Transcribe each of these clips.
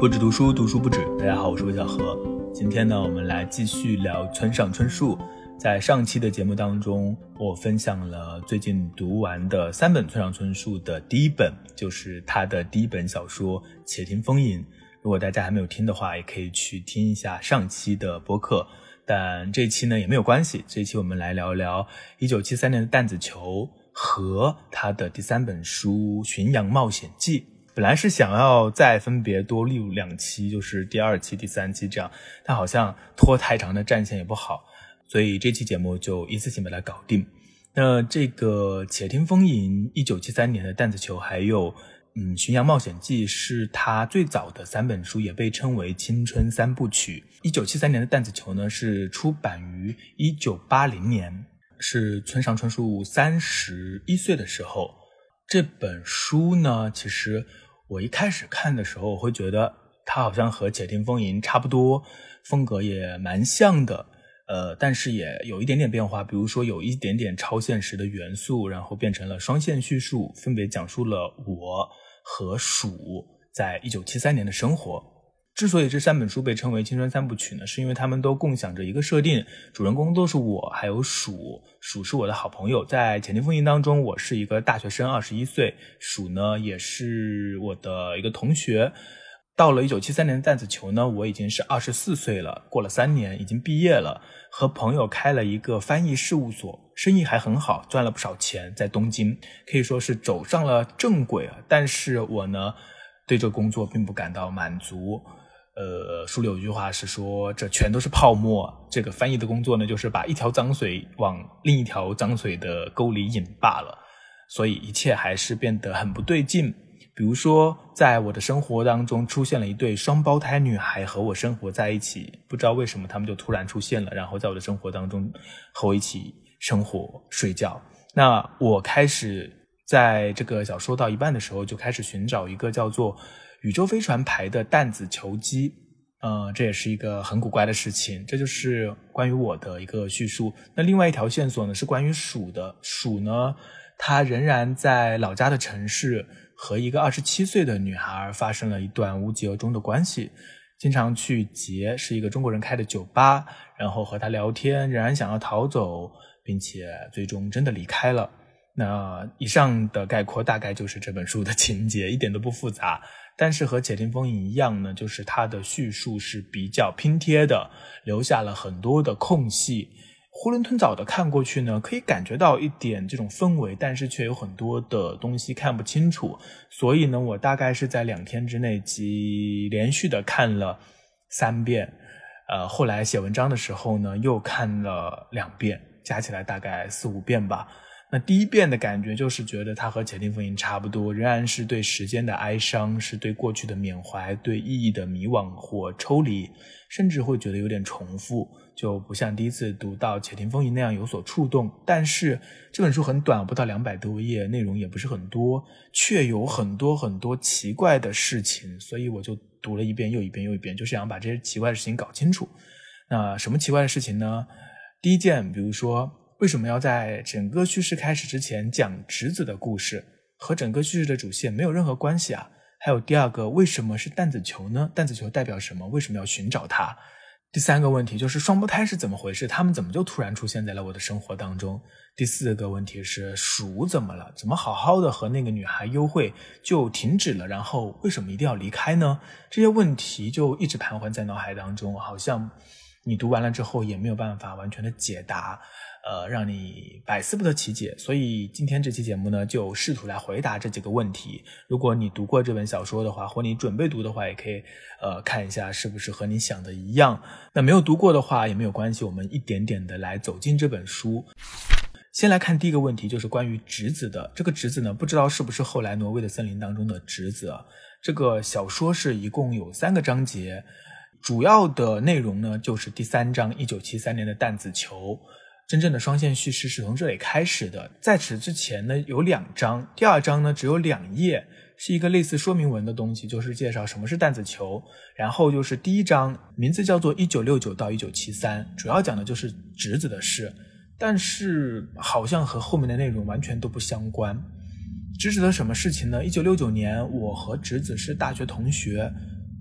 不止读书，读书不止。大家好，我是魏小何。今天呢，我们来继续聊村上春树。在上期的节目当中，我分享了最近读完的三本村上春树的第一本，就是他的第一本小说《且听风吟》。如果大家还没有听的话，也可以去听一下上期的播客。但这期呢也没有关系，这期我们来聊聊一九七三年的弹子球和他的第三本书《巡洋冒险记》。本来是想要再分别多录两期，就是第二期、第三期这样，但好像拖太长的战线也不好，所以这期节目就一次性把它搞定。那这个《且听风吟》一九七三年的弹子球，还有嗯《巡洋冒险记》是他最早的三本书，也被称为青春三部曲。一九七三年的弹子球呢是出版于一九八零年，是村上春树三十一岁的时候。这本书呢，其实。我一开始看的时候，我会觉得它好像和《且听风吟》差不多，风格也蛮像的，呃，但是也有一点点变化，比如说有一点点超现实的元素，然后变成了双线叙述，分别讲述了我和鼠在一九七三年的生活。之所以这三本书被称为青春三部曲呢，是因为他们都共享着一个设定，主人公都是我，还有鼠。鼠是我的好朋友，在《潜听风吟》当中，我是一个大学生，二十一岁；鼠呢，也是我的一个同学。到了一九七三年的弹子球呢，我已经是二十四岁了，过了三年，已经毕业了，和朋友开了一个翻译事务所，生意还很好，赚了不少钱，在东京可以说是走上了正轨啊。但是我呢，对这工作并不感到满足。呃，书里有一句话是说，这全都是泡沫。这个翻译的工作呢，就是把一条脏水往另一条脏水的沟里引罢了。所以一切还是变得很不对劲。比如说，在我的生活当中出现了一对双胞胎女孩和我生活在一起，不知道为什么他们就突然出现了，然后在我的生活当中和我一起生活、睡觉。那我开始在这个小说到一半的时候，就开始寻找一个叫做。宇宙飞船牌的弹子球机，呃，这也是一个很古怪的事情。这就是关于我的一个叙述。那另外一条线索呢，是关于鼠的。鼠呢，它仍然在老家的城市和一个二十七岁的女孩发生了一段无疾而终的关系。经常去杰是一个中国人开的酒吧，然后和他聊天，仍然想要逃走，并且最终真的离开了。那以上的概括大概就是这本书的情节，一点都不复杂。但是和《且听风吟》一样呢，就是它的叙述是比较拼贴的，留下了很多的空隙，囫囵吞枣的看过去呢，可以感觉到一点这种氛围，但是却有很多的东西看不清楚。所以呢，我大概是在两天之内即连续的看了三遍，呃，后来写文章的时候呢，又看了两遍，加起来大概四五遍吧。那第一遍的感觉就是觉得它和《且听风吟》差不多，仍然是对时间的哀伤，是对过去的缅怀，对意义的迷惘或抽离，甚至会觉得有点重复，就不像第一次读到《且听风吟》那样有所触动。但是这本书很短，不到两百多页，内容也不是很多，却有很多很多奇怪的事情，所以我就读了一遍又一遍又一遍，就是想把这些奇怪的事情搞清楚。那什么奇怪的事情呢？第一件，比如说。为什么要在整个叙事开始之前讲侄子的故事？和整个叙事的主线没有任何关系啊！还有第二个，为什么是弹子球呢？弹子球代表什么？为什么要寻找它？第三个问题就是双胞胎是怎么回事？他们怎么就突然出现在了我的生活当中？第四个问题是鼠怎么了？怎么好好的和那个女孩幽会就停止了？然后为什么一定要离开呢？这些问题就一直盘桓在脑海当中，好像你读完了之后也没有办法完全的解答。呃，让你百思不得其解，所以今天这期节目呢，就试图来回答这几个问题。如果你读过这本小说的话，或你准备读的话，也可以呃看一下是不是和你想的一样。那没有读过的话也没有关系，我们一点点的来走进这本书。先来看第一个问题，就是关于侄子的。这个侄子呢，不知道是不是后来挪威的森林当中的侄子。这个小说是一共有三个章节，主要的内容呢，就是第三章一九七三年的弹子球。真正的双线叙事是从这里开始的。在此之前呢，有两章，第二章呢只有两页，是一个类似说明文的东西，就是介绍什么是弹子球。然后就是第一章，名字叫做《一九六九到一九七三》，主要讲的就是侄子的事，但是好像和后面的内容完全都不相关。侄子的什么事情呢？一九六九年，我和侄子是大学同学，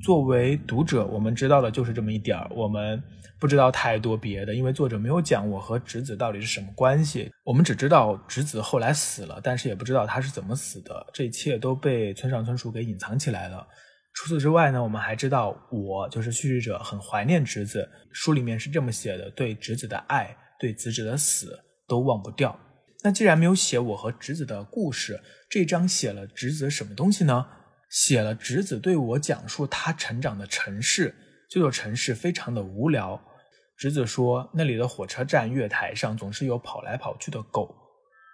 作为读者，我们知道的就是这么一点儿，我们不知道太多别的，因为作者没有讲我和直子到底是什么关系。我们只知道直子后来死了，但是也不知道他是怎么死的。这一切都被村上春树给隐藏起来了。除此之外呢，我们还知道我就是叙事者，很怀念直子。书里面是这么写的：对直子的爱，对直子的死都忘不掉。那既然没有写我和直子的故事，这章写了直子什么东西呢？写了侄子对我讲述他成长的城市，这座城市非常的无聊。侄子说那里的火车站月台上总是有跑来跑去的狗。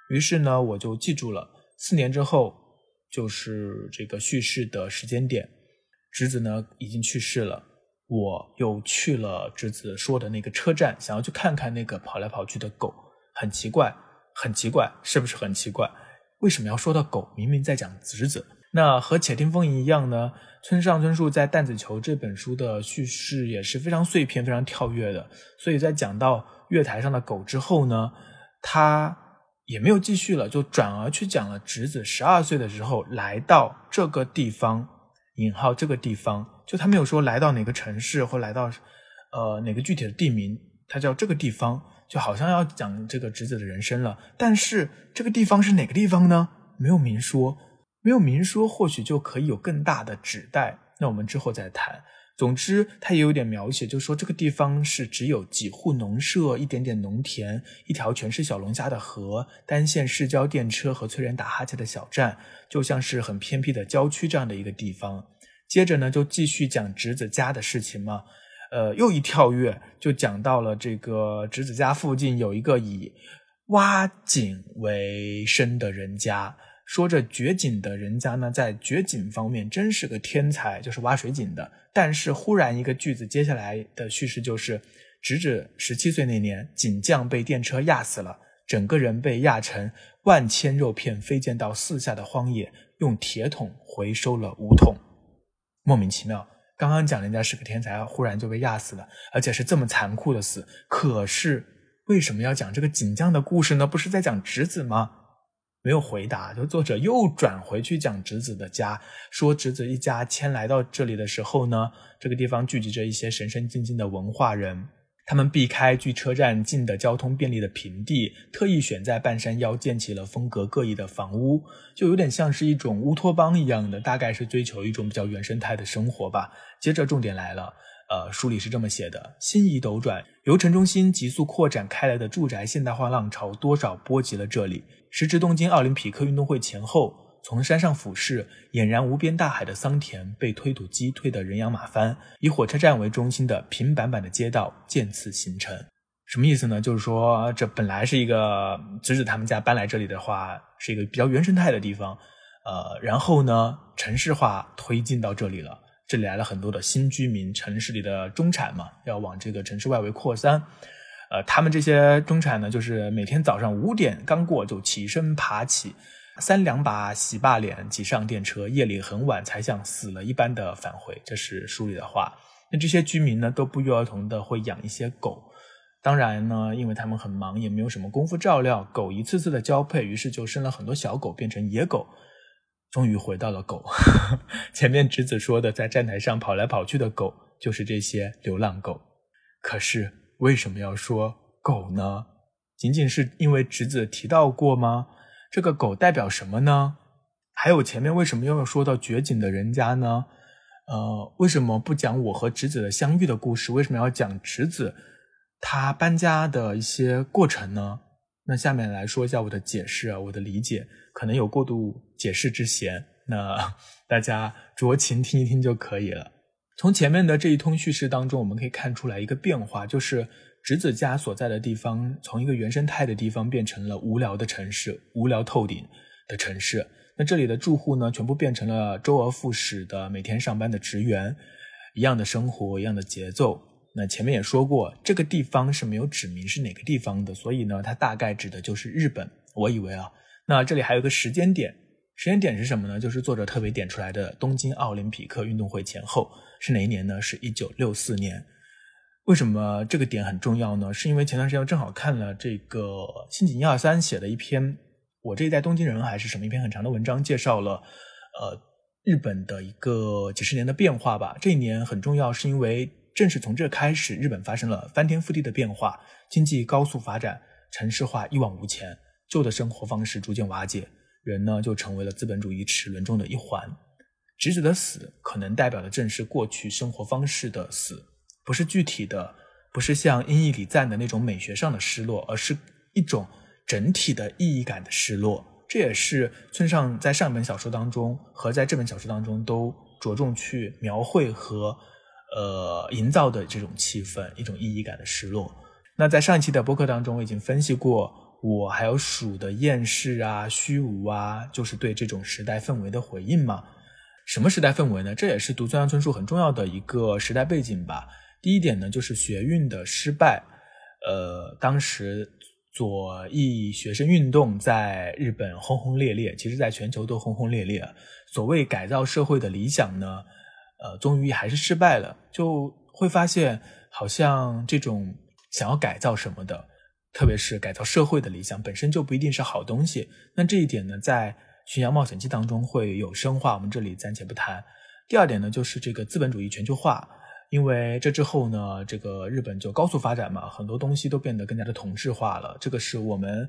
于是呢，我就记住了。四年之后，就是这个叙事的时间点，侄子呢已经去世了。我又去了侄子说的那个车站，想要去看看那个跑来跑去的狗。很奇怪，很奇怪，是不是很奇怪？为什么要说到狗？明明在讲侄子。那和《且听风吟》一样呢，村上春树在《弹子球》这本书的叙事也是非常碎片、非常跳跃的。所以在讲到月台上的狗之后呢，他也没有继续了，就转而去讲了侄子十二岁的时候来到这个地方（引号这个地方），就他没有说来到哪个城市或来到呃哪个具体的地名，他叫这个地方，就好像要讲这个侄子的人生了。但是这个地方是哪个地方呢？没有明说。没有明说，或许就可以有更大的指代。那我们之后再谈。总之，他也有点描写，就说这个地方是只有几户农舍、一点点农田、一条全是小龙虾的河、单线市郊电车和催人打哈欠的小站，就像是很偏僻的郊区这样的一个地方。接着呢，就继续讲侄子家的事情嘛。呃，又一跳跃，就讲到了这个侄子家附近有一个以挖井为生的人家。说着掘井的人家呢，在掘井方面真是个天才，就是挖水井的。但是忽然一个句子，接下来的叙事就是：直至十七岁那年，井匠被电车压死了，整个人被压成万千肉片，飞溅到四下的荒野，用铁桶回收了五桶。莫名其妙，刚刚讲人家是个天才，忽然就被压死了，而且是这么残酷的死。可是为什么要讲这个井匠的故事呢？不是在讲侄子吗？没有回答，就作者又转回去讲侄子的家，说侄子一家迁来到这里的时候呢，这个地方聚集着一些神神经经的文化人，他们避开距车站近的交通便利的平地，特意选在半山腰建起了风格各异的房屋，就有点像是一种乌托邦一样的，大概是追求一种比较原生态的生活吧。接着重点来了。呃，书里是这么写的：心移斗转，由城中心急速扩展开来的住宅现代化浪潮，多少波及了这里。时值东京奥林匹克运动会前后，从山上俯视，俨然无边大海的桑田被推土机推得人仰马翻，以火车站为中心的平板板的街道渐次形成。什么意思呢？就是说，这本来是一个侄子他们家搬来这里的话，是一个比较原生态的地方，呃，然后呢，城市化推进到这里了。这里来了很多的新居民，城市里的中产嘛，要往这个城市外围扩散。呃，他们这些中产呢，就是每天早上五点刚过就起身爬起，三两把洗罢脸，挤上电车，夜里很晚才像死了一般的返回。这是书里的话。那这些居民呢，都不约而同的会养一些狗。当然呢，因为他们很忙，也没有什么功夫照料狗，一次次的交配，于是就生了很多小狗，变成野狗。终于回到了狗。前面侄子说的，在站台上跑来跑去的狗，就是这些流浪狗。可是为什么要说狗呢？仅仅是因为侄子提到过吗？这个狗代表什么呢？还有前面为什么又要说到绝景的人家呢？呃，为什么不讲我和侄子的相遇的故事？为什么要讲侄子他搬家的一些过程呢？那下面来说一下我的解释啊，我的理解。可能有过度解释之嫌，那大家酌情听一听就可以了。从前面的这一通叙事当中，我们可以看出来一个变化，就是侄子家所在的地方，从一个原生态的地方变成了无聊的城市，无聊透顶的城市。那这里的住户呢，全部变成了周而复始的每天上班的职员，一样的生活，一样的节奏。那前面也说过，这个地方是没有指明是哪个地方的，所以呢，它大概指的就是日本。我以为啊。那这里还有个时间点，时间点是什么呢？就是作者特别点出来的东京奥林匹克运动会前后是哪一年呢？是一九六四年。为什么这个点很重要呢？是因为前段时间正好看了这个新井一二三写的一篇《我这一代东京人》还是什么一篇很长的文章，介绍了呃日本的一个几十年的变化吧。这一年很重要，是因为正是从这开始，日本发生了翻天覆地的变化，经济高速发展，城市化一往无前，旧的生活方式逐渐瓦解，人呢就成为了资本主义齿轮中的一环。直子的死，可能代表的正是过去生活方式的死，不是具体的，不是像音译里赞的那种美学上的失落，而是一种整体的意义感的失落。这也是村上在上本小说当中和在这本小说当中都着重去描绘和呃营造的这种气氛，一种意义感的失落。那在上一期的播客当中，我已经分析过，我还有鼠的厌世啊、虚无啊，就是对这种时代氛围的回应嘛。什么时代氛围呢？这也是读村上春树很重要的一个时代背景吧。第一点呢，就是学运的失败，呃，当时。左翼学生运动在日本轰轰烈烈，其实在全球都轰轰烈烈。所谓改造社会的理想呢，呃，终于还是失败了。就会发现，好像这种想要改造什么的，特别是改造社会的理想，本身就不一定是好东西。那这一点呢，在《巡洋冒险记》当中会有深化，我们这里暂且不谈。第二点呢，就是这个资本主义全球化。因为这之后呢，这个日本就高速发展嘛，很多东西都变得更加的同质化了。这个是我们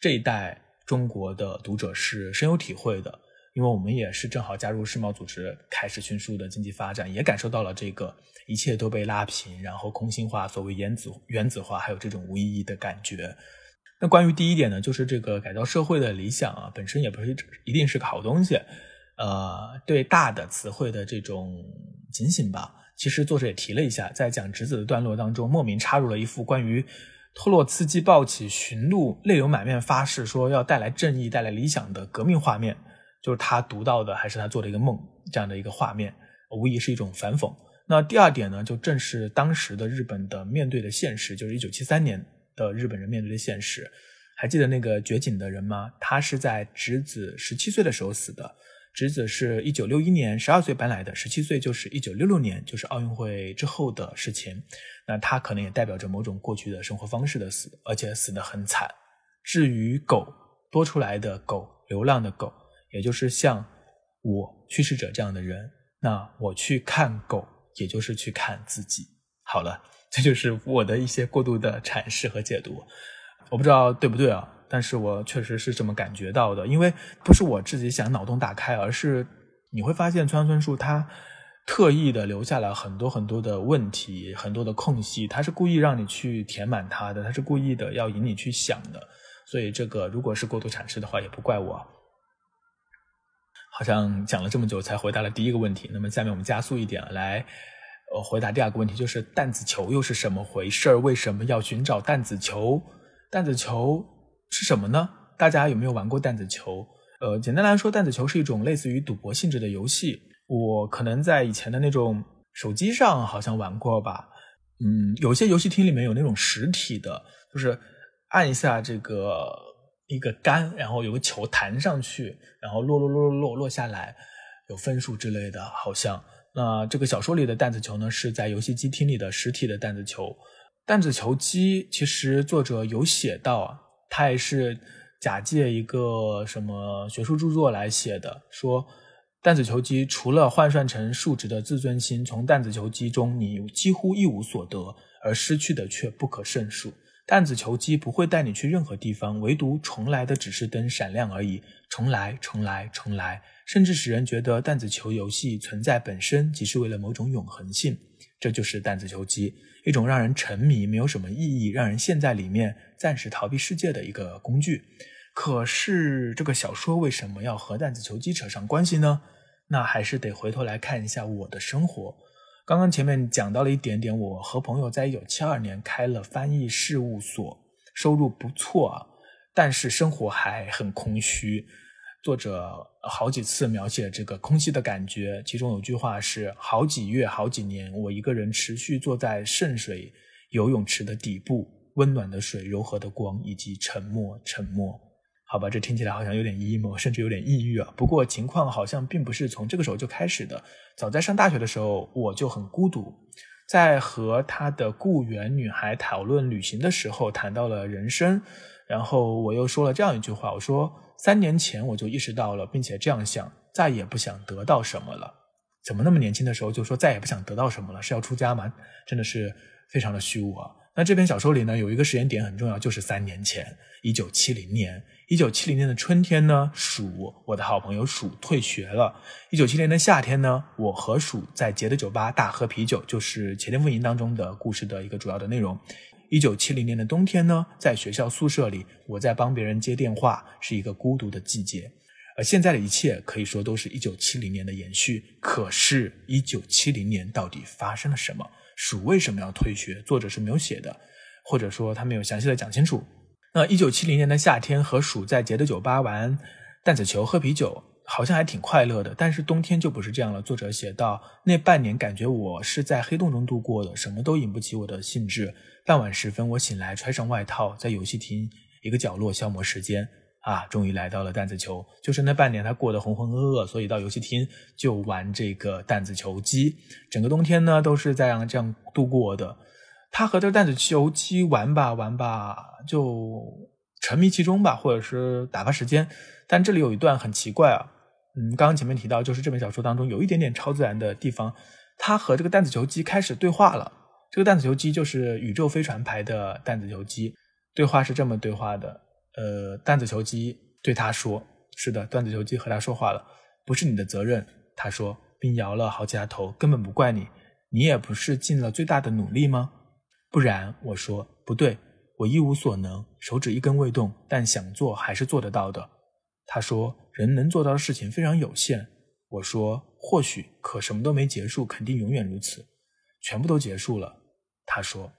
这一代中国的读者是深有体会的，因为我们也是正好加入世贸组织，开始迅速的经济发展，也感受到了这个一切都被拉平，然后空心化，所谓原子原子化，还有这种无意义的感觉。那关于第一点呢，就是这个改造社会的理想啊，本身也不是一定是个好东西，呃，对大的词汇的这种警醒吧。其实作者也提了一下，在讲侄子的段落当中，莫名插入了一幅关于托洛茨基抱起驯鹿，泪流满面发誓说要带来正义、带来理想的革命画面，就是他读到的，还是他做的一个梦这样的一个画面，无疑是一种反讽。那第二点呢，就正是当时的日本的面对的现实，就是一九七三年的日本人面对的现实。还记得那个掘井的人吗？他是在侄子十七岁的时候死的。侄子是一九六一年十二岁搬来的，十七岁就是一九六六年，就是奥运会之后的事情。那他可能也代表着某种过去的生活方式的死，而且死得很惨。至于狗多出来的狗，流浪的狗，也就是像我去世者这样的人，那我去看狗，也就是去看自己。好了，这就是我的一些过度的阐释和解读，我不知道对不对啊？但是我确实是这么感觉到的，因为不是我自己想脑洞大开，而是你会发现村上春树他特意的留下了很多很多的问题，很多的空隙，他是故意让你去填满它的，他是故意的要引你去想的。所以这个如果是过度阐释的话，也不怪我。好像讲了这么久才回答了第一个问题，那么下面我们加速一点来，呃，回答第二个问题，就是弹子球又是什么回事儿为什么要寻找弹子球？弹子球。是什么呢？大家有没有玩过弹子球？呃，简单来说，弹子球是一种类似于赌博性质的游戏。我可能在以前的那种手机上好像玩过吧。嗯，有些游戏厅里面有那种实体的，就是按一下这个一个杆，然后有个球弹上去，然后落落落落落落下来，有分数之类的。好像那这个小说里的弹子球呢，是在游戏机厅里的实体的弹子球。弹子球机其实作者有写到啊。他也是假借一个什么学术著作来写的，说弹子球机除了换算成数值的自尊心，从弹子球机中你几乎一无所得，而失去的却不可胜数。弹子球机不会带你去任何地方，唯独重来的指示灯闪亮而已，重来，重来，重来，甚至使人觉得弹子球游戏存在本身即是为了某种永恒性。这就是弹子球机。一种让人沉迷、没有什么意义、让人陷在里面、暂时逃避世界的一个工具。可是，这个小说为什么要和弹子球机扯上关系呢？那还是得回头来看一下我的生活。刚刚前面讲到了一点点，我和朋友在一九七二年开了翻译事务所，收入不错啊，但是生活还很空虚。作者好几次描写这个空虚的感觉，其中有句话是：“好几月、好几年，我一个人持续坐在圣水游泳池的底部，温暖的水、柔和的光，以及沉默，沉默。”好吧，这听起来好像有点 emo，甚至有点抑郁啊。不过情况好像并不是从这个时候就开始的。早在上大学的时候，我就很孤独，在和他的雇员女孩讨论旅行的时候，谈到了人生，然后我又说了这样一句话：“我说。”三年前我就意识到了，并且这样想：再也不想得到什么了。怎么那么年轻的时候就说再也不想得到什么了？是要出家吗？真的是非常的虚无啊。那这篇小说里呢，有一个时间点很重要，就是三年前，一九七零年。一九七零年的春天呢，鼠，我的好朋友鼠退学了。一九七零年的夏天呢，我和鼠在杰的酒吧大喝啤酒，就是《前天风吟》当中的故事的一个主要的内容。一九七零年的冬天呢，在学校宿舍里，我在帮别人接电话，是一个孤独的季节。而现在的一切可以说都是一九七零年的延续。可是，一九七零年到底发生了什么？鼠为什么要退学？作者是没有写的，或者说他没有详细的讲清楚。那一九七零年的夏天，和鼠在杰的酒吧玩弹子球、喝啤酒，好像还挺快乐的。但是冬天就不是这样了。作者写道：那半年感觉我是在黑洞中度过的，什么都引不起我的兴致。傍晚时分，我醒来，穿上外套，在游戏厅一个角落消磨时间。啊，终于来到了弹子球。就是那半年，他过得浑浑噩噩，所以到游戏厅就玩这个弹子球机。整个冬天呢，都是在这样度过的。他和这个弹子球机玩吧玩吧，就沉迷其中吧，或者是打发时间。但这里有一段很奇怪啊，嗯，刚刚前面提到，就是这本小说当中有一点点超自然的地方。他和这个弹子球机开始对话了。这个弹子球机就是宇宙飞船牌的弹子球机。对话是这么对话的。呃，弹子球机对他说：“是的，弹子球机和他说话了，不是你的责任。”他说，并摇了好几下头，根本不怪你，你也不是尽了最大的努力吗？不然，我说不对，我一无所能，手指一根未动，但想做还是做得到的。他说，人能做到的事情非常有限。我说，或许，可什么都没结束，肯定永远如此，全部都结束了。他说，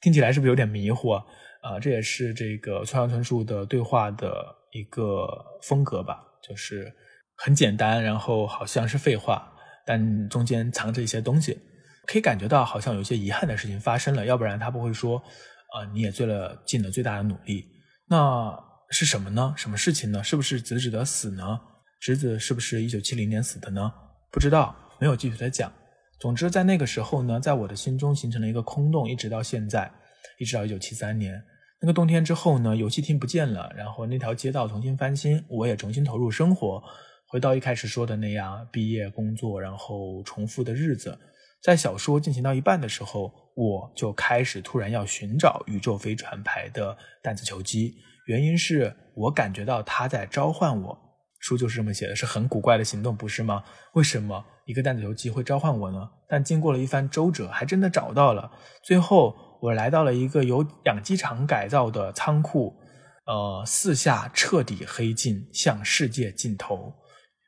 听起来是不是有点迷糊啊？啊，这也是这个村上春树的对话的一个风格吧，就是很简单，然后好像是废话，但中间藏着一些东西，可以感觉到好像有些遗憾的事情发生了，要不然他不会说，啊，你也做了尽了最大的努力。那是什么呢？什么事情呢？是不是子子的死呢？侄子是不是一九七零年死的呢？不知道，没有具体的讲。总之，在那个时候呢，在我的心中形成了一个空洞，一直到现在，一直到一九七三年。那个冬天之后呢，游戏厅不见了，然后那条街道重新翻新，我也重新投入生活，回到一开始说的那样，毕业、工作，然后重复的日子。在小说进行到一半的时候，我就开始突然要寻找宇宙飞船牌的弹子球机，原因是我感觉到它在召唤我。书就是这么写的，是很古怪的行动，不是吗？为什么一个弹子球机会召唤我呢？但经过了一番周折，还真的找到了，最后。我来到了一个由养鸡场改造的仓库，呃，四下彻底黑尽，向世界尽头。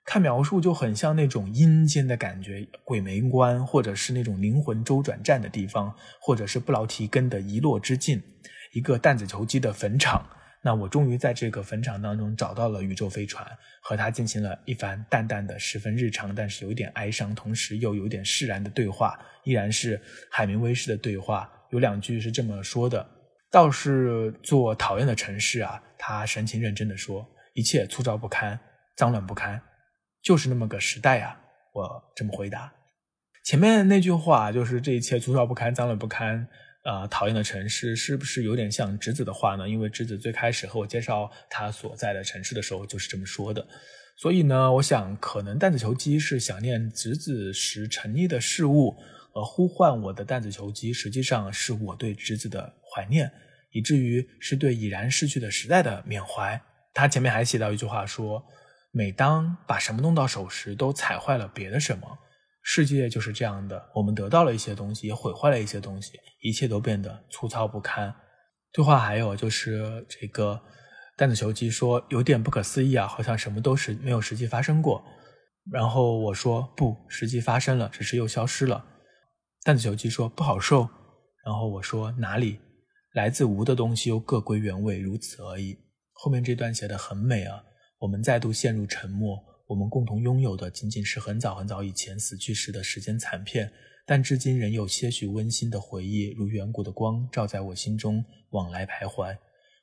看描述就很像那种阴间的感觉，鬼门关，或者是那种灵魂周转站的地方，或者是布劳提根的遗落之境，一个弹子球机的坟场。那我终于在这个坟场当中找到了宇宙飞船，和他进行了一番淡淡的、十分日常，但是有一点哀伤，同时又有点释然的对话，依然是海明威式的对话。有两句是这么说的：“倒是做讨厌的城市啊。”他神情认真的说：“一切粗糙不堪，脏乱不堪，就是那么个时代啊。”我这么回答。前面那句话就是这一切粗糙不堪，脏乱不堪啊，讨厌的城市是不是有点像直子的话呢？因为直子最开始和我介绍他所在的城市的时候就是这么说的。所以呢，我想可能弹子球机是想念直子时沉溺的事物。而呼唤我的弹子球机，实际上是我对侄子的怀念，以至于是对已然逝去的时代的缅怀。他前面还写到一句话说：“每当把什么弄到手时，都踩坏了别的什么。世界就是这样的，我们得到了一些东西，也毁坏了一些东西，一切都变得粗糙不堪。”对话还有就是这个弹子球机说：“有点不可思议啊，好像什么都是没有实际发生过。”然后我说：“不，实际发生了，只是又消失了。”弹子球机说不好受，然后我说哪里来自无的东西又各归原位，如此而已。后面这段写的很美啊。我们再度陷入沉默，我们共同拥有的仅仅是很早很早以前死去时的时间残片，但至今仍有些许温馨的回忆，如远古的光照在我心中，往来徘徊。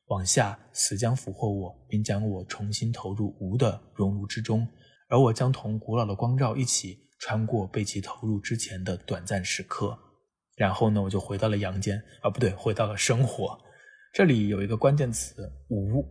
往下，死将俘获我，并将我重新投入无的熔炉之中，而我将同古老的光照一起。穿过被其投入之前的短暂时刻，然后呢，我就回到了阳间啊，不对，回到了生活。这里有一个关键词“无”，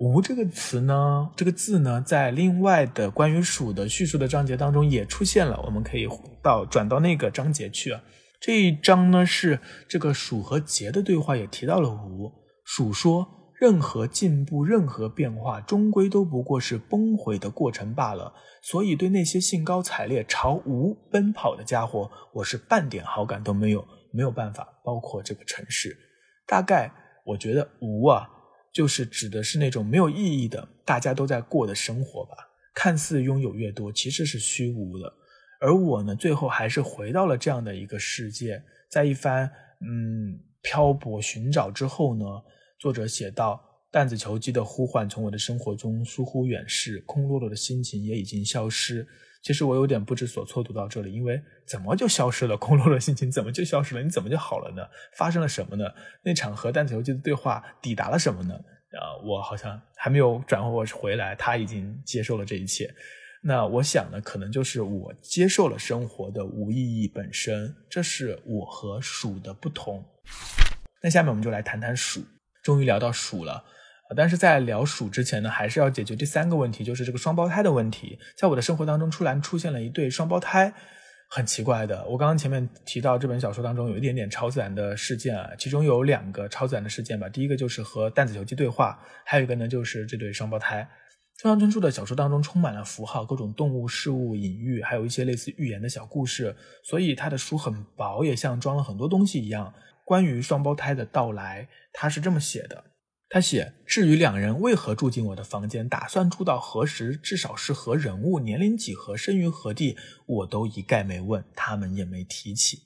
无这个词呢，这个字呢，在另外的关于鼠的叙述的章节当中也出现了。我们可以到转到那个章节去啊。这一章呢是这个鼠和桀的对话，也提到了无。鼠说：“任何进步，任何变化，终归都不过是崩毁的过程罢了。所以对那些兴高采烈朝无奔跑的家伙，我是半点好感都没有。没有办法，包括这个城市。大概我觉得无啊。”就是指的是那种没有意义的，大家都在过的生活吧。看似拥有越多，其实是虚无的。而我呢，最后还是回到了这样的一个世界。在一番嗯漂泊寻找之后呢，作者写道：“弹子球机的呼唤从我的生活中疏忽远逝，空落落的心情也已经消失。”其实我有点不知所措，读到这里，因为怎么就消失了？空落的心情怎么就消失了？你怎么就好了呢？发生了什么呢？那场和弹子游击的对话抵达了什么呢？啊，我好像还没有转过回来，他已经接受了这一切。那我想呢，可能就是我接受了生活的无意义本身，这是我和鼠的不同。那下面我们就来谈谈鼠，终于聊到鼠了。但是在聊鼠之前呢，还是要解决第三个问题，就是这个双胞胎的问题。在我的生活当中，突然出现了一对双胞胎，很奇怪的。我刚刚前面提到这本小说当中有一点点超自然的事件啊，其中有两个超自然的事件吧。第一个就是和弹子游击对话，还有一个呢就是这对双胞胎。村上春树的小说当中充满了符号、各种动物、事物、隐喻，还有一些类似寓言的小故事，所以他的书很薄，也像装了很多东西一样。关于双胞胎的到来，他是这么写的。他写：“至于两人为何住进我的房间，打算住到何时，至少是何人物、年龄几何、生于何地，我都一概没问，他们也没提起。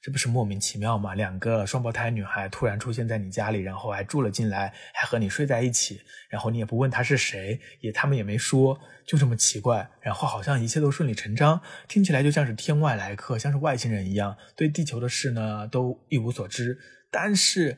这不是莫名其妙吗？两个双胞胎女孩突然出现在你家里，然后还住了进来，还和你睡在一起，然后你也不问她是谁，也他们也没说，就这么奇怪。然后好像一切都顺理成章，听起来就像是天外来客，像是外星人一样，对地球的事呢都一无所知。但是……”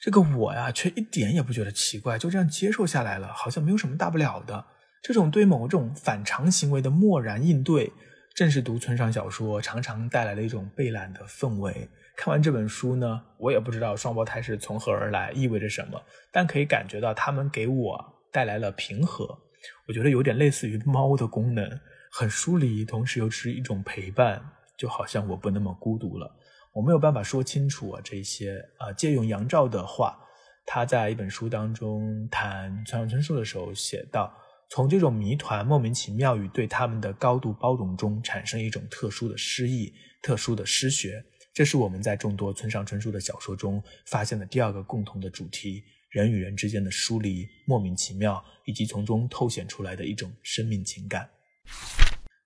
这个我呀，却一点也不觉得奇怪，就这样接受下来了，好像没有什么大不了的。这种对某种反常行为的漠然应对，正是读村上小说常常带来的一种被懒的氛围。看完这本书呢，我也不知道双胞胎是从何而来，意味着什么，但可以感觉到他们给我带来了平和。我觉得有点类似于猫的功能，很疏离，同时又是一种陪伴，就好像我不那么孤独了。我没有办法说清楚啊，这些啊，借用杨照的话，他在一本书当中谈村上春树的时候写道：从这种谜团莫名其妙与对他们的高度包容中，产生一种特殊的诗意、特殊的诗学。这是我们在众多村上春树的小说中发现的第二个共同的主题：人与人之间的疏离、莫名其妙，以及从中透显出来的一种生命情感。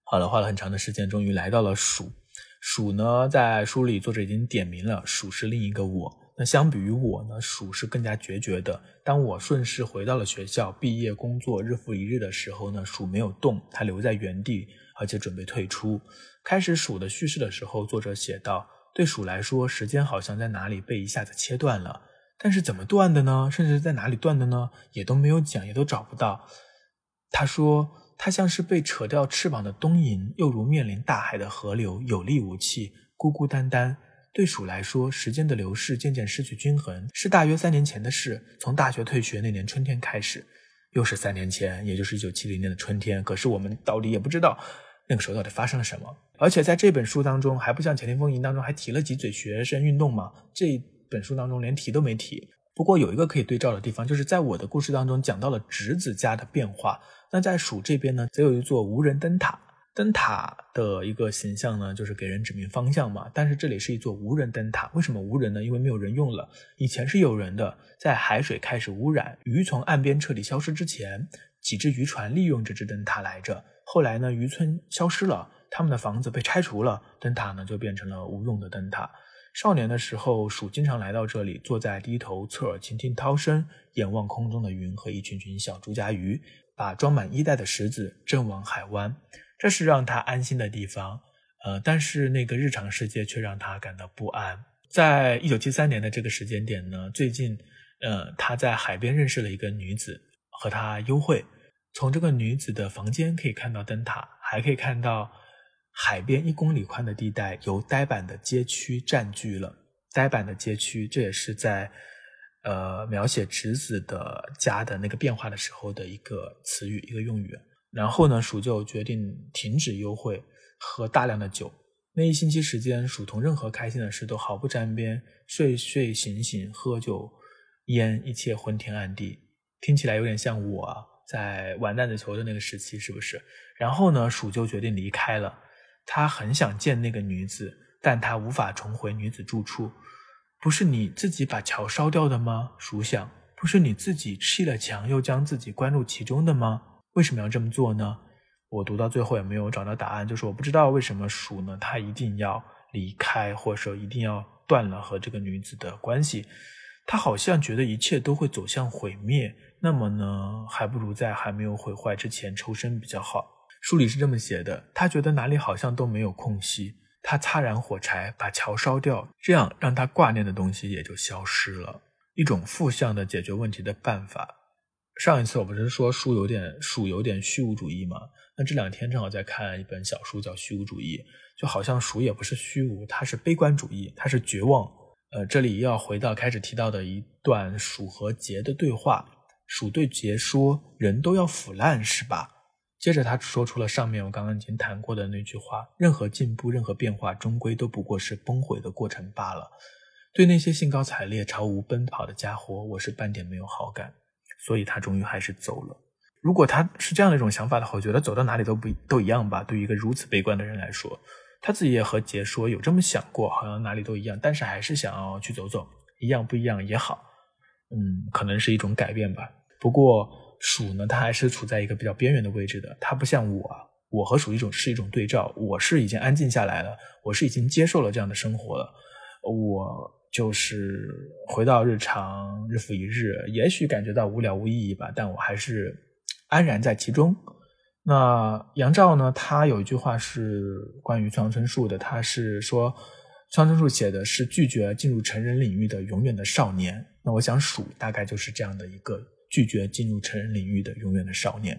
好了，花了很长的时间，终于来到了蜀。鼠呢，在书里作者已经点明了，鼠是另一个我。那相比于我呢，鼠是更加决绝的。当我顺势回到了学校，毕业工作日复一日的时候呢，鼠没有动，它留在原地，而且准备退出。开始鼠的叙事的时候，作者写道：对鼠来说，时间好像在哪里被一下子切断了，但是怎么断的呢？甚至在哪里断的呢？也都没有讲，也都找不到。他说。它像是被扯掉翅膀的东瀛，又如面临大海的河流，有力无气，孤孤单单。对鼠来说，时间的流逝渐渐失去均衡，是大约三年前的事。从大学退学那年春天开始，又是三年前，也就是一九七零年的春天。可是我们到底也不知道那个时候到底发生了什么。而且在这本书当中，还不像《前田风吟》当中还提了几嘴学生运动嘛？这本书当中连提都没提。不过有一个可以对照的地方，就是在我的故事当中讲到了侄子家的变化。那在蜀这边呢，则有一座无人灯塔。灯塔的一个形象呢，就是给人指明方向嘛。但是这里是一座无人灯塔，为什么无人呢？因为没有人用了。以前是有人的，在海水开始污染、鱼从岸边彻底消失之前，几只渔船利用这只灯塔来着。后来呢，渔村消失了，他们的房子被拆除了，灯塔呢就变成了无用的灯塔。少年的时候，鼠经常来到这里，坐在低头侧耳倾听涛声，眼望空中的云和一群群小竹荚鱼。把装满衣袋的石子正往海湾，这是让他安心的地方。呃，但是那个日常世界却让他感到不安。在一九七三年的这个时间点呢，最近，呃，他在海边认识了一个女子，和她幽会。从这个女子的房间可以看到灯塔，还可以看到海边一公里宽的地带由呆板的街区占据了。呆板的街区，这也是在。呃描写直子的家的那个变化的时候的一个词语一个用语。然后呢，鼠就决定停止幽会，喝大量的酒。那一星期时间，鼠同任何开心的事都毫不沾边，睡睡醒醒，喝酒烟，一切昏天暗地。听起来有点像我在玩弹子球的那个时期，是不是？然后呢，鼠就决定离开了。他很想见那个女子，但他无法重回女子住处。不是你自己把桥烧掉的吗？鼠想。不是你自己砌了墙，又将自己关入其中的吗？为什么要这么做呢？我读到最后也没有找到答案，就是我不知道为什么鼠呢，他一定要离开，或者说一定要断了和这个女子的关系。他好像觉得一切都会走向毁灭，那么呢，还不如在还没有毁坏之前抽身比较好。书里是这么写的，他觉得哪里好像都没有空隙。他擦燃火柴，把桥烧掉，这样让他挂念的东西也就消失了。一种负向的解决问题的办法。上一次我不是说书有点鼠有点虚无主义吗？那这两天正好在看一本小书，叫《虚无主义》，就好像鼠也不是虚无，它是悲观主义，它是绝望。呃，这里要回到开始提到的一段鼠和杰的对话。鼠对杰说：“人都要腐烂，是吧？”接着他说出了上面我刚刚已经谈过的那句话：“任何进步，任何变化，终归都不过是崩毁的过程罢了。”对那些兴高采烈朝无奔跑的家伙，我是半点没有好感。所以他终于还是走了。如果他是这样的一种想法的话，我觉得走到哪里都不都一样吧。对于一个如此悲观的人来说，他自己也和杰说有这么想过，好像哪里都一样，但是还是想要去走走，一样不一样也好。嗯，可能是一种改变吧。不过鼠呢，它还是处在一个比较边缘的位置的。它不像我，我和鼠一种是一种对照。我是已经安静下来了，我是已经接受了这样的生活了。我。就是回到日常，日复一日，也许感觉到无聊无意义吧，但我还是安然在其中。那杨照呢？他有一句话是关于村上春树的，他是说村上春树写的是拒绝进入成人领域的永远的少年。那我想鼠大概就是这样的一个拒绝进入成人领域的永远的少年。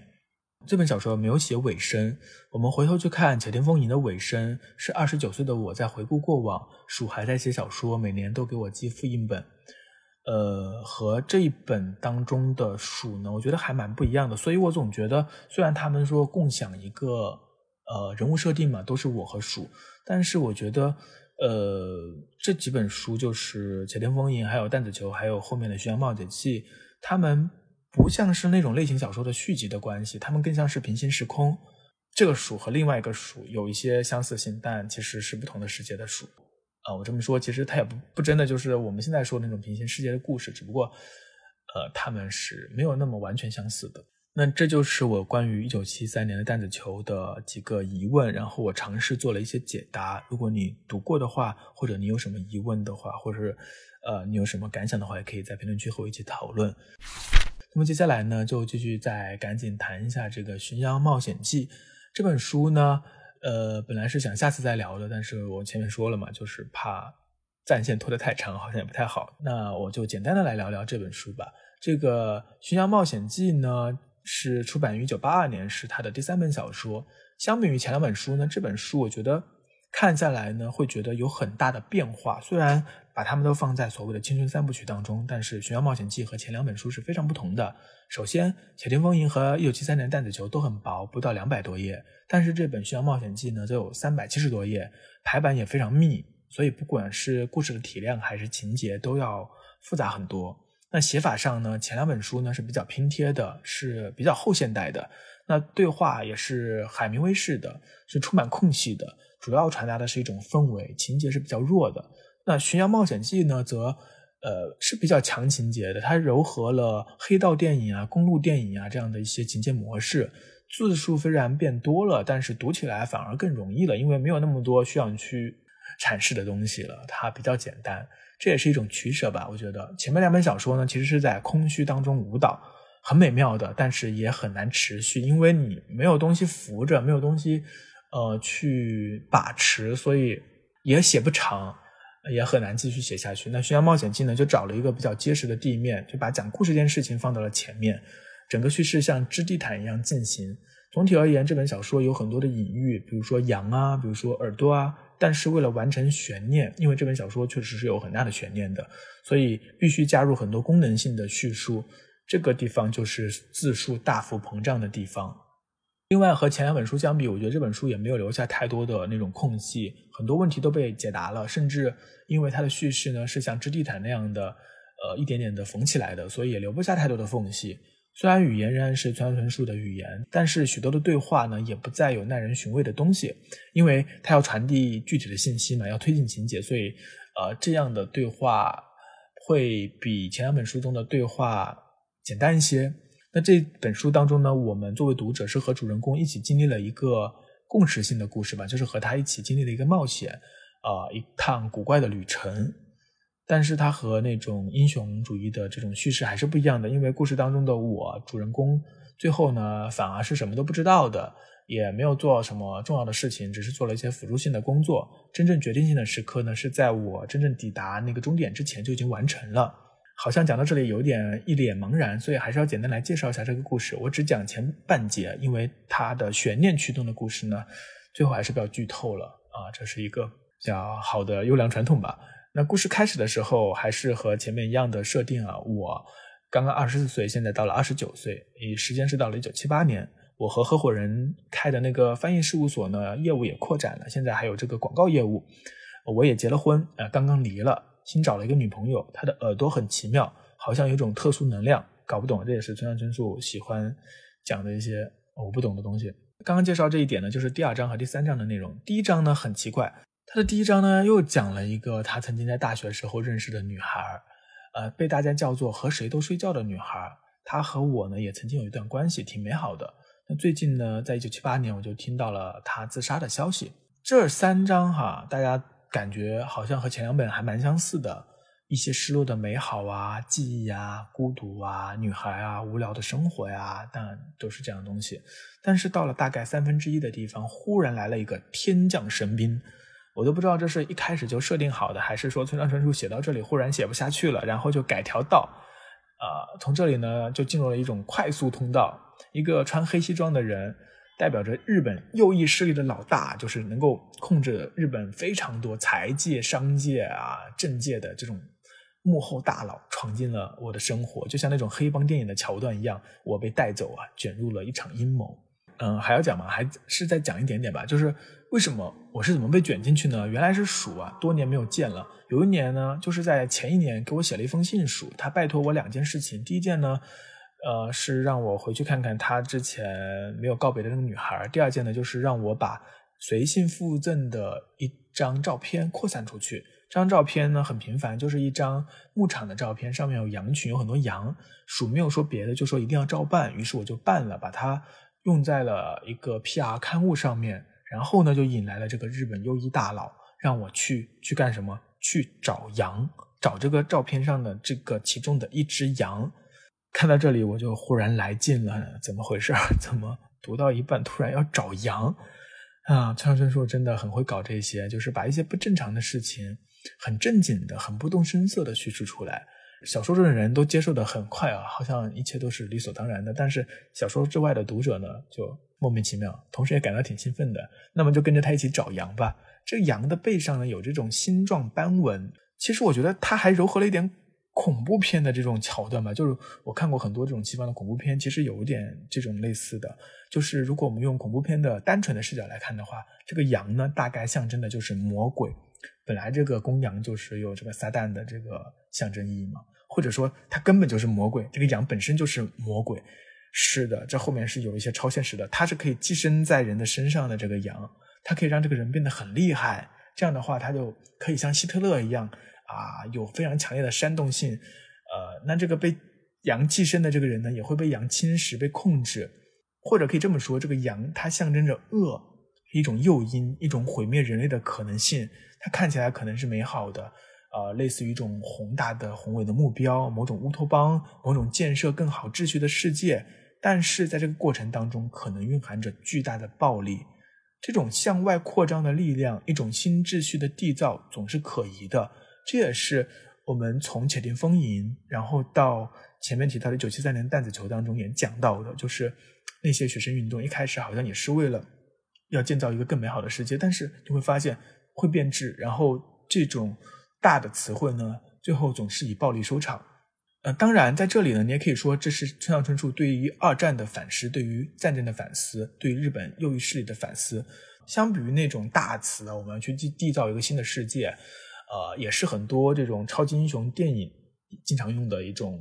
这本小说没有写尾声，我们回头去看《且听风吟》的尾声，是二十九岁的我在回顾过往，鼠还在写小说，每年都给我寄复印本。呃，和这一本当中的鼠呢，我觉得还蛮不一样的。所以我总觉得，虽然他们说共享一个呃人物设定嘛，都是我和鼠，但是我觉得，呃，这几本书就是《且听风吟》，还有《弹子球》，还有后面的《巡洋冒险记》，他们。不像是那种类型小说的续集的关系，他们更像是平行时空。这个鼠和另外一个鼠有一些相似性，但其实是不同的世界的鼠。啊，我这么说，其实它也不不真的就是我们现在说的那种平行世界的故事，只不过，呃，他们是没有那么完全相似的。那这就是我关于一九七三年的弹子球的几个疑问，然后我尝试做了一些解答。如果你读过的话，或者你有什么疑问的话，或者是呃你有什么感想的话，也可以在评论区和我一起讨论。那么接下来呢，就继续再赶紧谈一下这个《巡洋冒险记》这本书呢。呃，本来是想下次再聊的，但是我前面说了嘛，就是怕战线拖得太长，好像也不太好。那我就简单的来聊聊这本书吧。这个《巡洋冒险记》呢，是出版于一九八二年，是他的第三本小说。相比于前两本书呢，这本书我觉得看下来呢，会觉得有很大的变化。虽然把他们都放在所谓的青春三部曲当中，但是《巡洋冒险记》和前两本书是非常不同的。首先，《且听风吟》和一九七三年《弹子球》都很薄，不到两百多页，但是这本《巡洋冒险记》呢，则有三百七十多页，排版也非常密，所以不管是故事的体量还是情节，都要复杂很多。那写法上呢，前两本书呢是比较拼贴的，是比较后现代的。那对话也是海明威式的，是充满空隙的，主要传达的是一种氛围，情节是比较弱的。那《巡洋冒险记》呢，则呃是比较强情节的，它糅合了黑道电影啊、公路电影啊这样的一些情节模式。字数虽然变多了，但是读起来反而更容易了，因为没有那么多需要你去阐释的东西了，它比较简单。这也是一种取舍吧，我觉得。前面两本小说呢，其实是在空虚当中舞蹈，很美妙的，但是也很难持续，因为你没有东西扶着，没有东西呃去把持，所以也写不长。也很难继续写下去。那《巡洋冒险记》呢，就找了一个比较结实的地面，就把讲故事这件事情放到了前面，整个叙事像织地毯一样进行。总体而言，这本小说有很多的隐喻，比如说羊啊，比如说耳朵啊。但是为了完成悬念，因为这本小说确实是有很大的悬念的，所以必须加入很多功能性的叙述。这个地方就是字数大幅膨胀的地方。另外，和前两本书相比，我觉得这本书也没有留下太多的那种空隙，很多问题都被解答了。甚至因为它的叙事呢是像《织地毯》那样的，呃，一点点的缝起来的，所以也留不下太多的缝隙。虽然语言仍然是村上春树的语言，但是许多的对话呢也不再有耐人寻味的东西，因为他要传递具体的信息嘛，要推进情节，所以，呃，这样的对话会比前两本书中的对话简单一些。那这本书当中呢，我们作为读者是和主人公一起经历了一个共识性的故事吧，就是和他一起经历了一个冒险，啊，一趟古怪的旅程。但是它和那种英雄主义的这种叙事还是不一样的，因为故事当中的我主人公最后呢，反而是什么都不知道的，也没有做什么重要的事情，只是做了一些辅助性的工作。真正决定性的时刻呢，是在我真正抵达那个终点之前就已经完成了。好像讲到这里有点一脸茫然，所以还是要简单来介绍一下这个故事。我只讲前半节，因为它的悬念驱动的故事呢，最后还是比较剧透了啊，这是一个比较好的优良传统吧。那故事开始的时候还是和前面一样的设定啊，我刚刚二十四岁，现在到了二十九岁，以时间是到了一九七八年。我和合伙人开的那个翻译事务所呢，业务也扩展了，现在还有这个广告业务。我也结了婚，呃，刚刚离了。新找了一个女朋友，她的耳朵很奇妙，好像有种特殊能量，搞不懂。这也是村上春树喜欢讲的一些我不懂的东西。刚刚介绍这一点呢，就是第二章和第三章的内容。第一章呢很奇怪，他的第一章呢又讲了一个他曾经在大学时候认识的女孩，呃，被大家叫做和谁都睡觉的女孩。她和我呢也曾经有一段关系，挺美好的。那最近呢，在一九七八年，我就听到了她自杀的消息。这三章哈，大家。感觉好像和前两本还蛮相似的，一些失落的美好啊、记忆啊、孤独啊、女孩啊、无聊的生活呀，当然都是这样的东西。但是到了大概三分之一的地方，忽然来了一个天降神兵，我都不知道这是一开始就设定好的，还是说村上春树写到这里忽然写不下去了，然后就改条道，啊，从这里呢就进入了一种快速通道，一个穿黑西装的人。代表着日本右翼势力的老大，就是能够控制日本非常多财界、商界啊、政界的这种幕后大佬，闯进了我的生活，就像那种黑帮电影的桥段一样，我被带走啊，卷入了一场阴谋。嗯，还要讲吗？还是再讲一点点吧。就是为什么我是怎么被卷进去呢？原来是鼠啊，多年没有见了。有一年呢，就是在前一年给我写了一封信，鼠他拜托我两件事情。第一件呢。呃，是让我回去看看他之前没有告别的那个女孩。第二件呢，就是让我把随信附赠的一张照片扩散出去。这张照片呢很平凡，就是一张牧场的照片，上面有羊群，有很多羊。鼠没有说别的，就说一定要照办。于是我就办了，把它用在了一个 PR 刊物上面。然后呢，就引来了这个日本优衣大佬，让我去去干什么？去找羊，找这个照片上的这个其中的一只羊。看到这里，我就忽然来劲了，怎么回事？怎么读到一半突然要找羊啊？村上春树真的很会搞这些，就是把一些不正常的事情很正经的、很不动声色的叙述出来。小说中的人都接受的很快啊，好像一切都是理所当然的。但是小说之外的读者呢，就莫名其妙，同时也感到挺兴奋的。那么就跟着他一起找羊吧。这羊的背上呢有这种星状斑纹，其实我觉得他还糅合了一点。恐怖片的这种桥段吧，就是我看过很多这种西方的恐怖片，其实有一点这种类似的，就是如果我们用恐怖片的单纯的视角来看的话，这个羊呢，大概象征的就是魔鬼。本来这个公羊就是有这个撒旦的这个象征意义嘛，或者说它根本就是魔鬼，这个羊本身就是魔鬼。是的，这后面是有一些超现实的，它是可以寄生在人的身上的这个羊，它可以让这个人变得很厉害，这样的话，它就可以像希特勒一样。啊，有非常强烈的煽动性，呃，那这个被羊寄生的这个人呢，也会被羊侵蚀、被控制，或者可以这么说，这个羊它象征着恶，一种诱因，一种毁灭人类的可能性。它看起来可能是美好的，呃，类似于一种宏大的、宏伟的目标，某种乌托邦，某种建设更好秩序的世界。但是在这个过程当中，可能蕴含着巨大的暴力。这种向外扩张的力量，一种新秩序的缔造，总是可疑的。这也是我们从《且听风吟》，然后到前面提到的《九七三年弹子球》当中也讲到的，就是那些学生运动一开始好像也是为了要建造一个更美好的世界，但是你会发现会变质，然后这种大的词汇呢，最后总是以暴力收场。呃，当然在这里呢，你也可以说这是村上春树对于二战的反思，对于战争的反思，对于日本右翼势力的反思。相比于那种大词啊，我们要去缔缔造一个新的世界，呃，也是很多这种超级英雄电影经常用的一种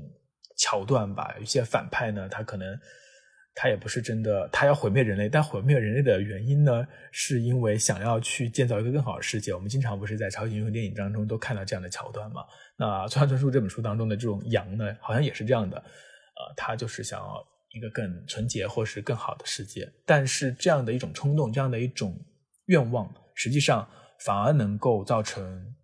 桥段吧。有些反派呢，他可能。他也不是真的，他要毁灭人类，但毁灭人类的原因呢，是因为想要去建造一个更好的世界。我们经常不是在超级英雄电影当中都看到这样的桥段吗？那村上春树这本书当中的这种羊呢，好像也是这样的，呃，他就是想要一个更纯洁或是更好的世界。但是这样的一种冲动，这样的一种愿望，实际上反而能够造成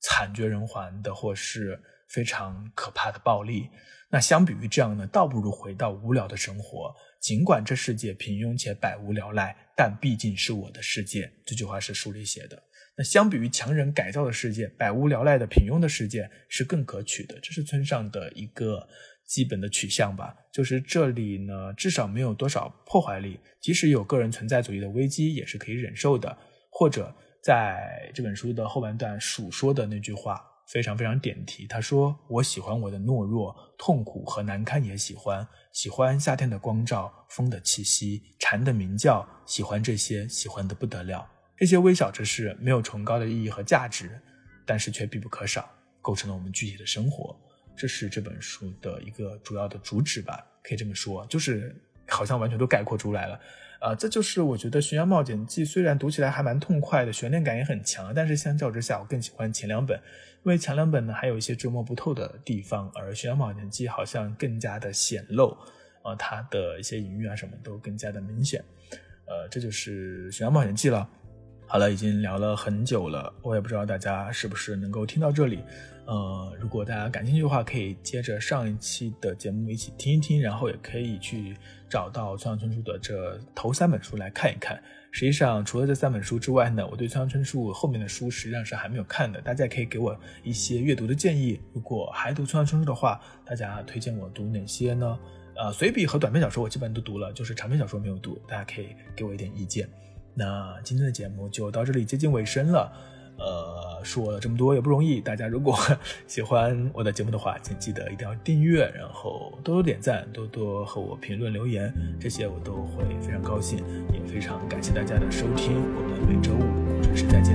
惨绝人寰的或是非常可怕的暴力。那相比于这样呢，倒不如回到无聊的生活。尽管这世界平庸且百无聊赖，但毕竟是我的世界。这句话是书里写的。那相比于强人改造的世界，百无聊赖的平庸的世界是更可取的。这是村上的一个基本的取向吧。就是这里呢，至少没有多少破坏力，即使有个人存在主义的危机，也是可以忍受的。或者在这本书的后半段，数说的那句话。非常非常点题。他说：“我喜欢我的懦弱、痛苦和难堪，也喜欢喜欢夏天的光照、风的气息、蝉的鸣叫，喜欢这些，喜欢的不得了。这些微小之事没有崇高的意义和价值，但是却必不可少，构成了我们具体的生活。这是这本书的一个主要的主旨吧？可以这么说，就是好像完全都概括出来了。”啊，这就是我觉得《巡洋冒险记》虽然读起来还蛮痛快的，悬念感也很强，但是相较之下，我更喜欢前两本，因为前两本呢还有一些琢磨不透的地方，而《巡洋冒险记》好像更加的显露，啊，它的一些隐喻啊什么都更加的明显，呃，这就是《巡洋冒险记》了。好了，已经聊了很久了，我也不知道大家是不是能够听到这里。呃，如果大家感兴趣的话，可以接着上一期的节目一起听一听，然后也可以去找到村上春树的这头三本书来看一看。实际上，除了这三本书之外呢，我对村上春树后面的书实际上是还没有看的。大家可以给我一些阅读的建议。如果还读村上春树的话，大家推荐我读哪些呢？呃，随笔和短篇小说我基本都读了，就是长篇小说没有读，大家可以给我一点意见。那今天的节目就到这里接近尾声了，呃，说了这么多也不容易，大家如果 喜欢我的节目的话，请记得一定要订阅，然后多多点赞，多多和我评论留言，这些我都会非常高兴，也非常感谢大家的收听，我们每周五准时再见。